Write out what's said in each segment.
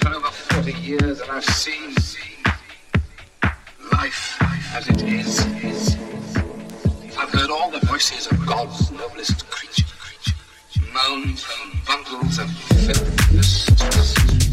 for over 40 years and I've seen life as it is. I've heard all the voices of God's noblest creature moans and bundles of filth.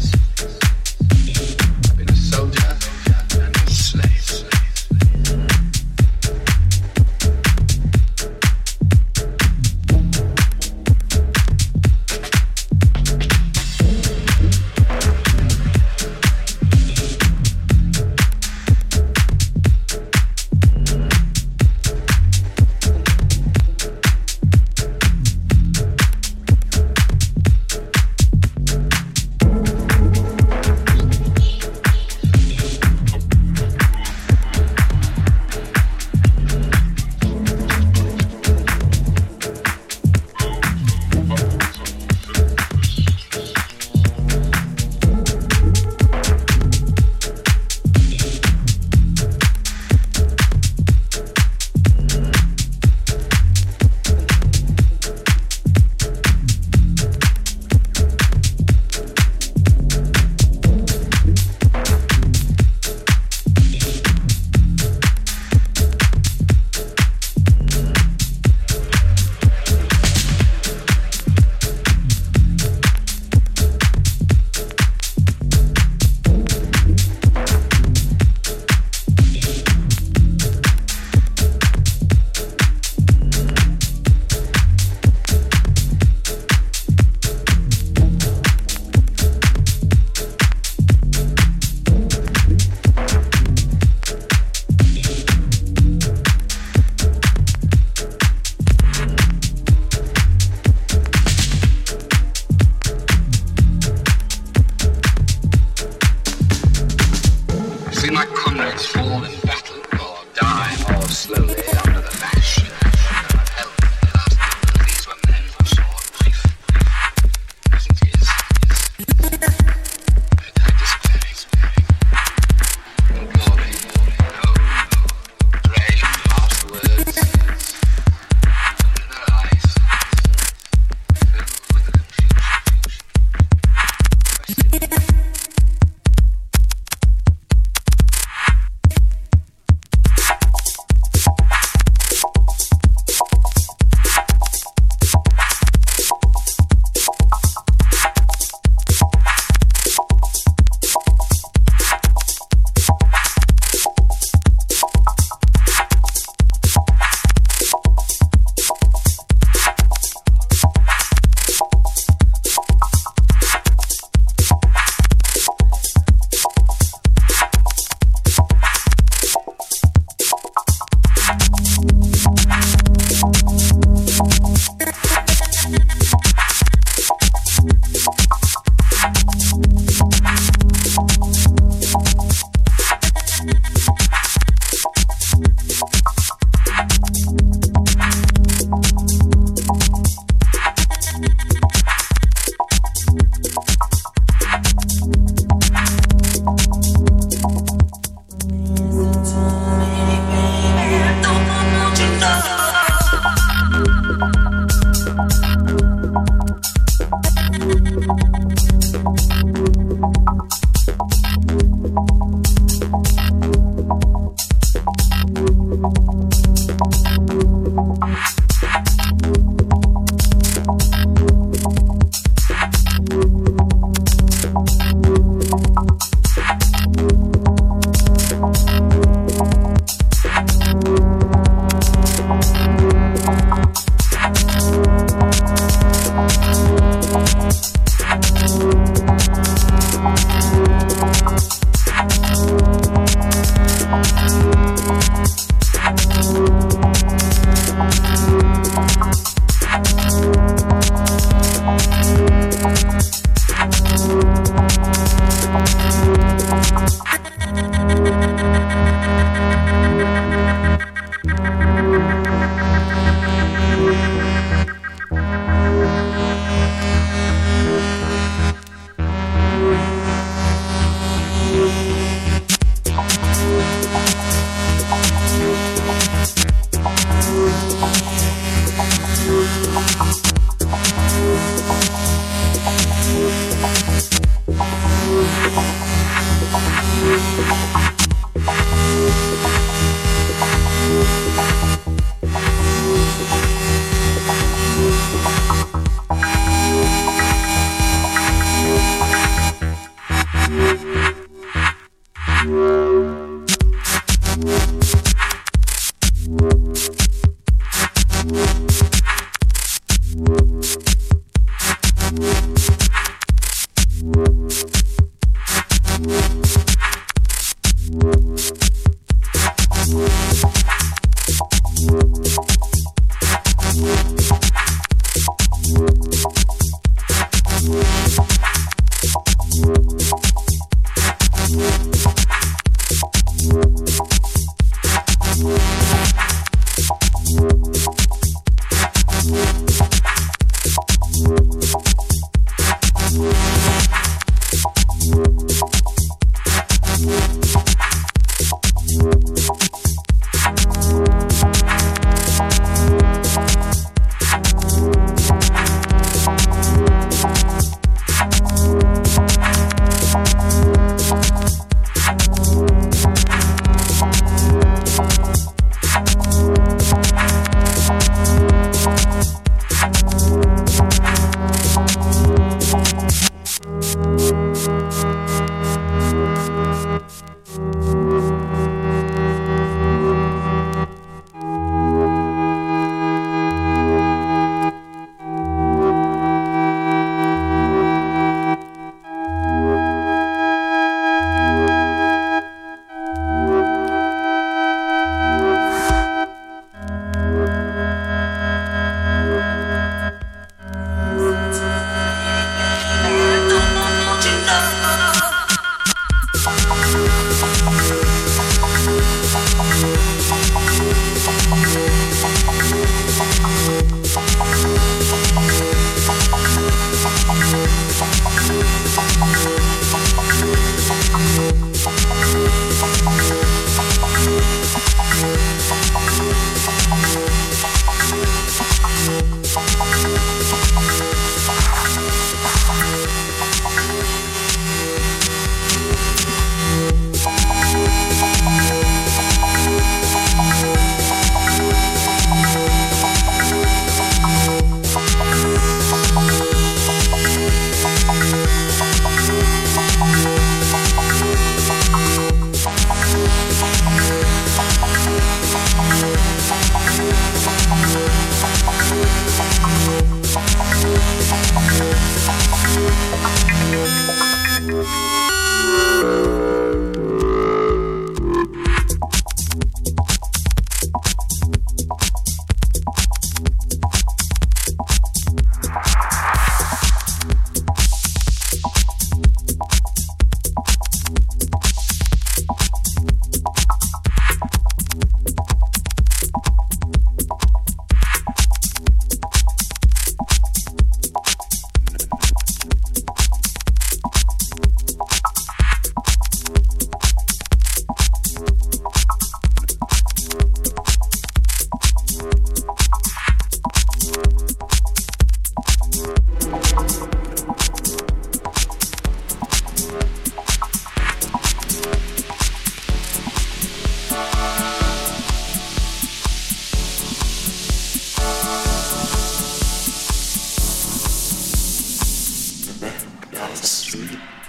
Podcast.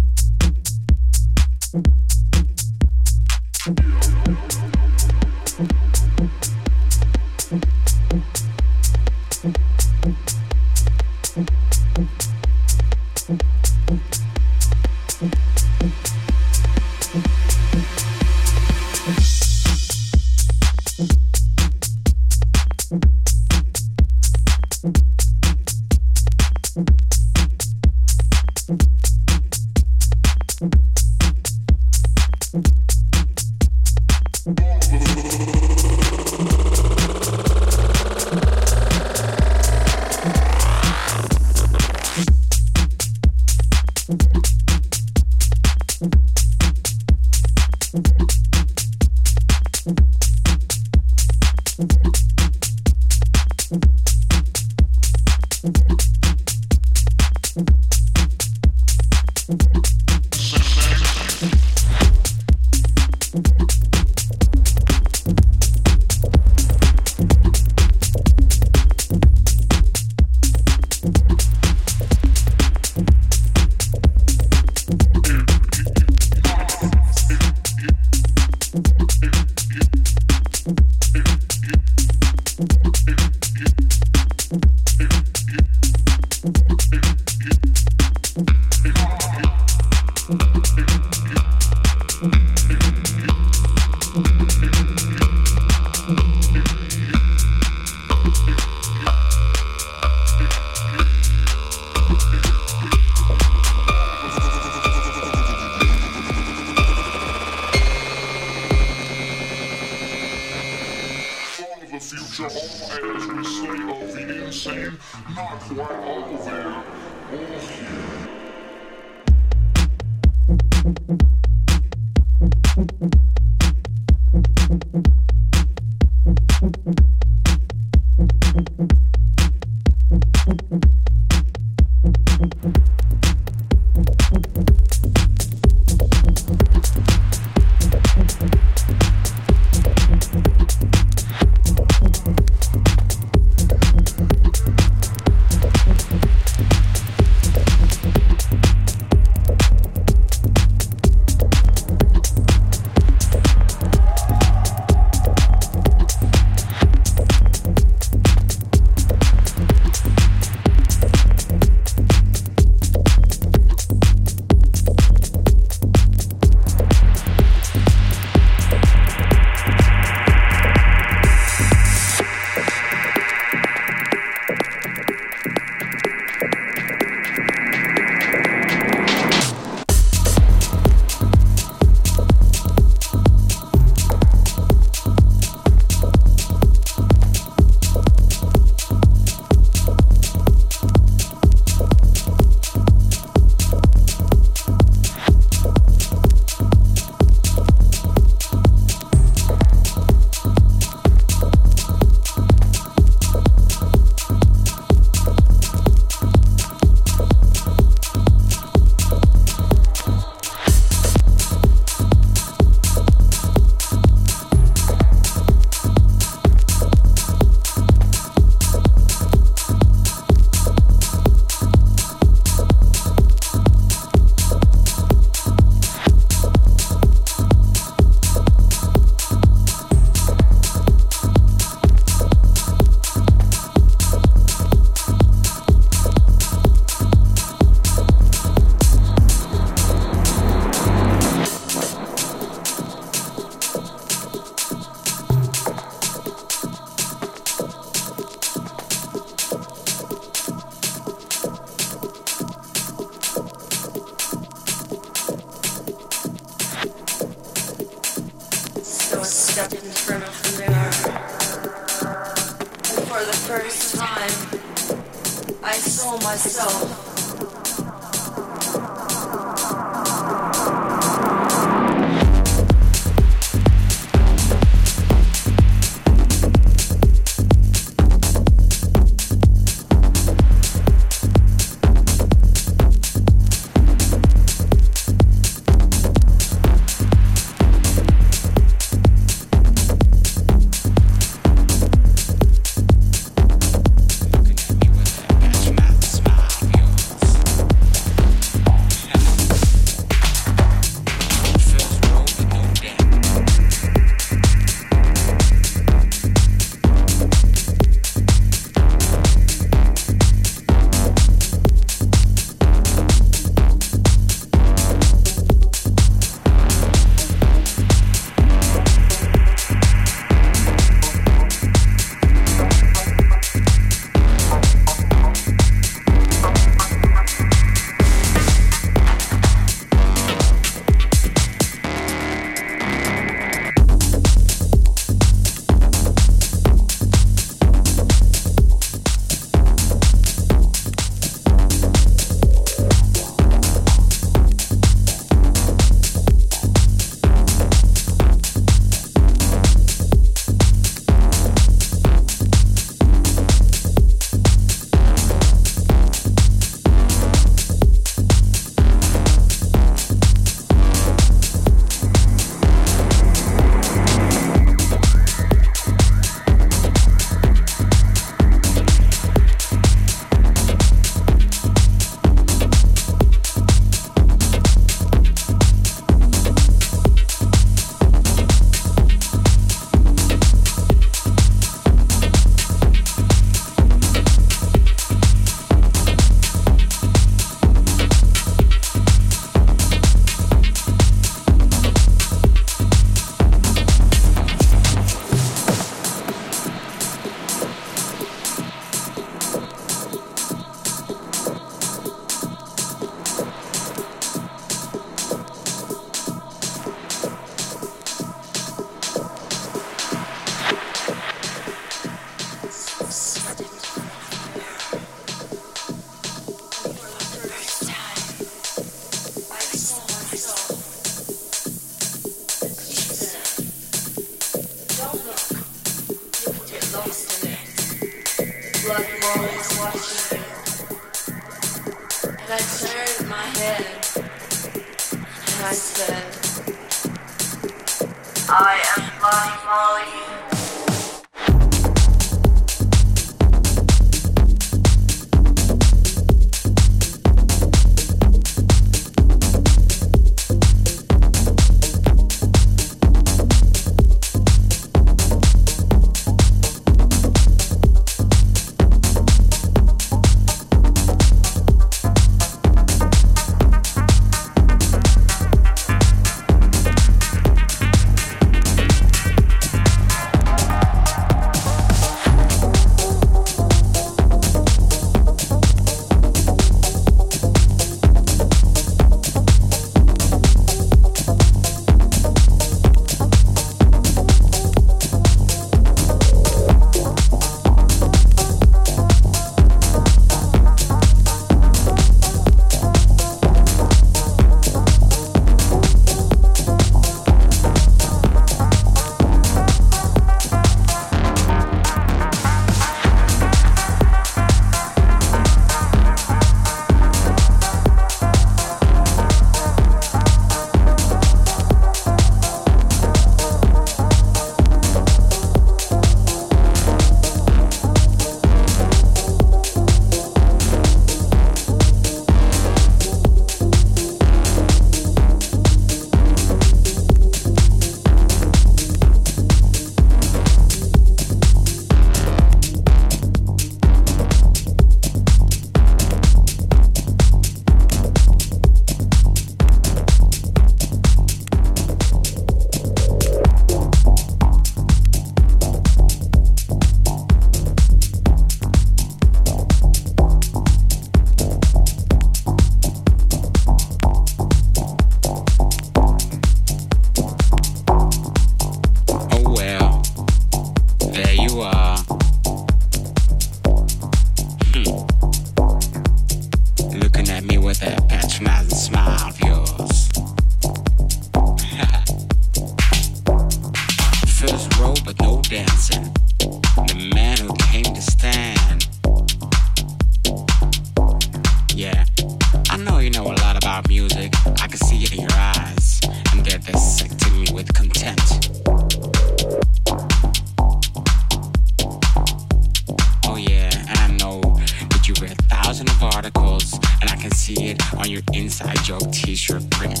Read thousands of articles, and I can see it on your inside joke t-shirt print.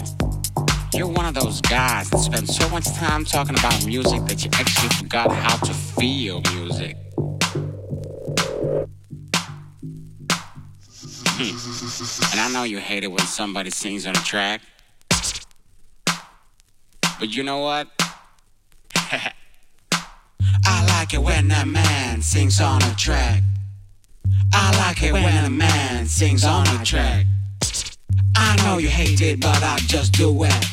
You're one of those guys that spend so much time talking about music that you actually forgot how to feel music. Hmm. And I know you hate it when somebody sings on a track. But you know what? I like it when a man sings on a track. I like it when a man sings on a track. I know you hate it, but I just do it.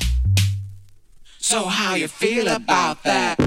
So how you feel about that?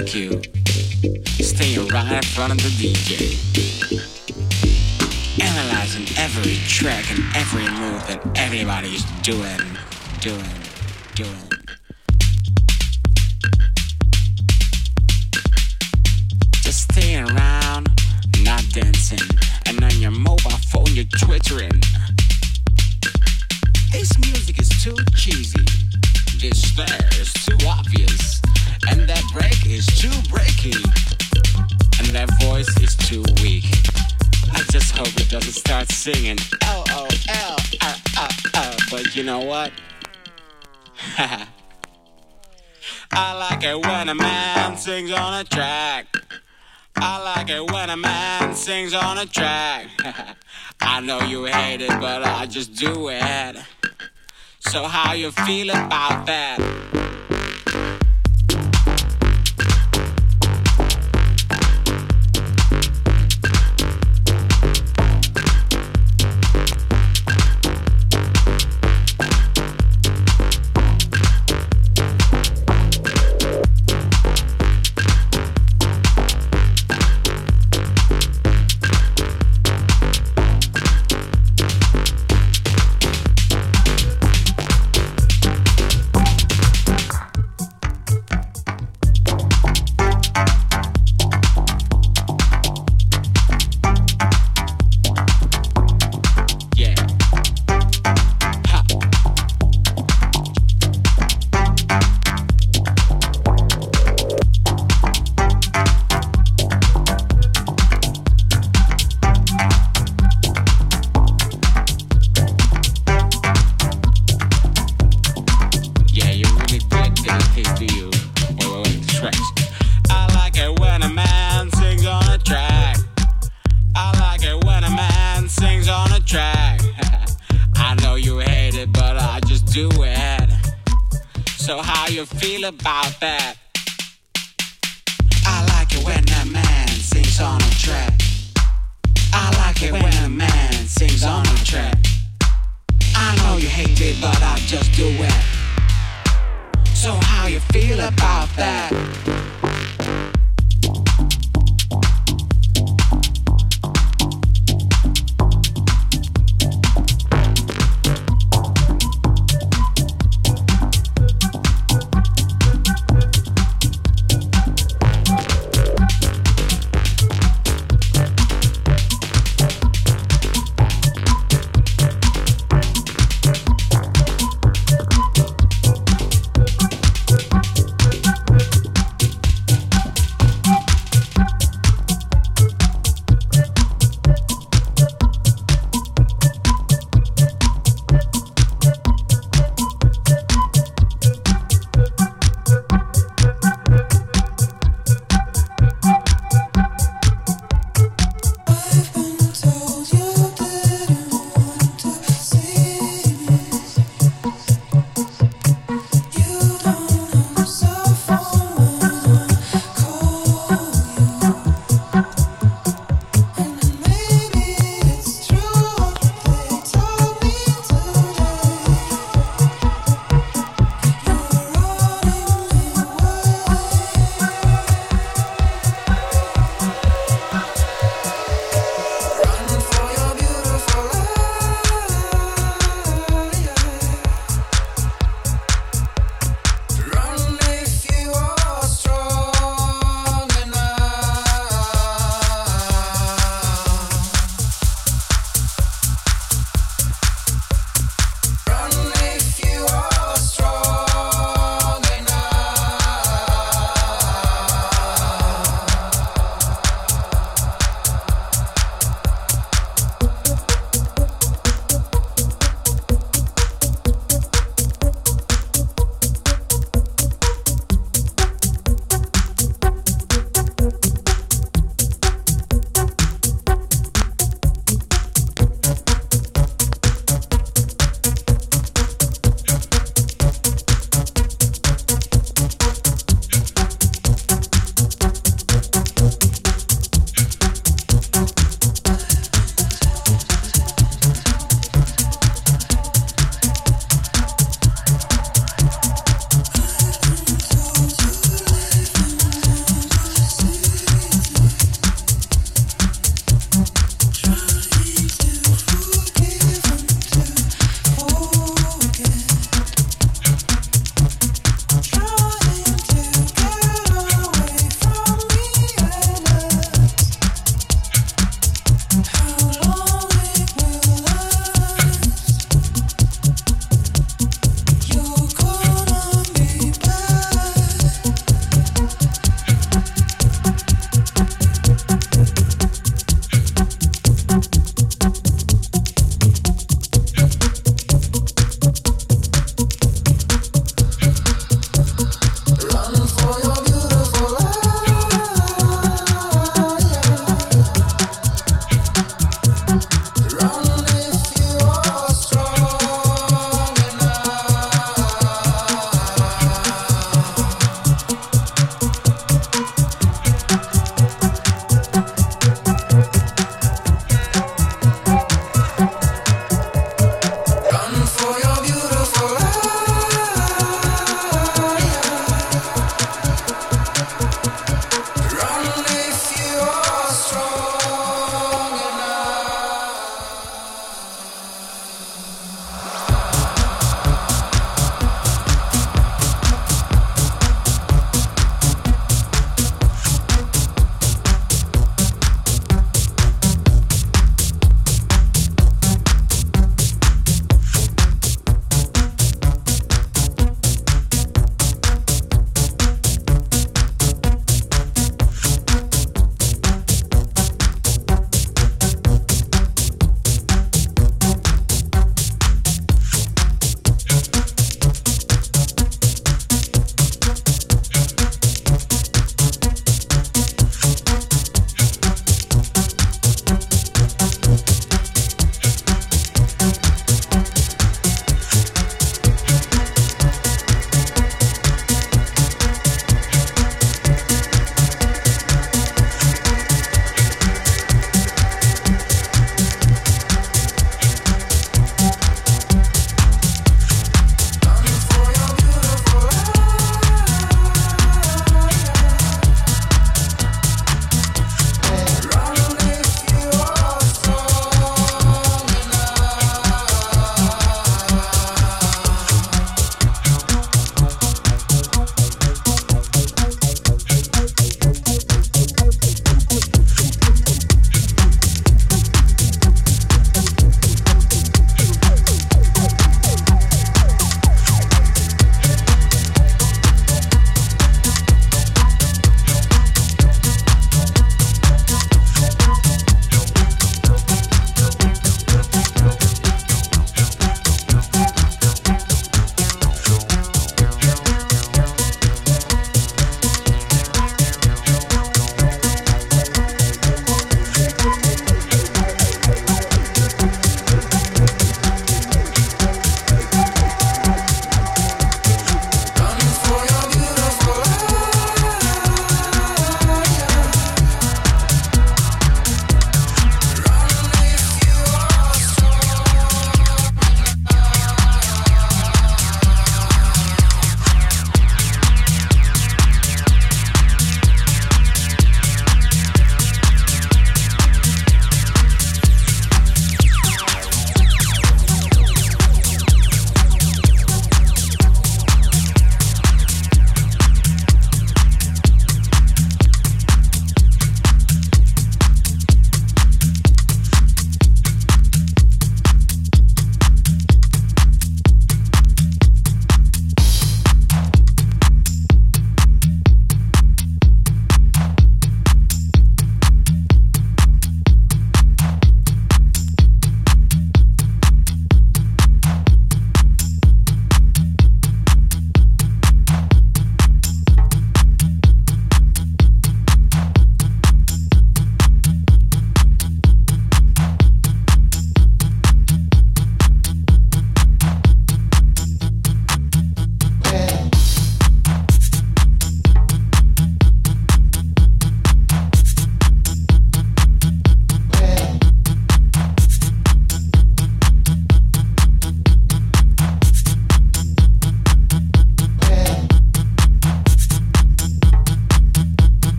Like you staying right in front of the DJ. Analyzing every track and every move that everybody's doing, doing. Man sings on a track. I know you hate it, but I just do it. So how you feel about that?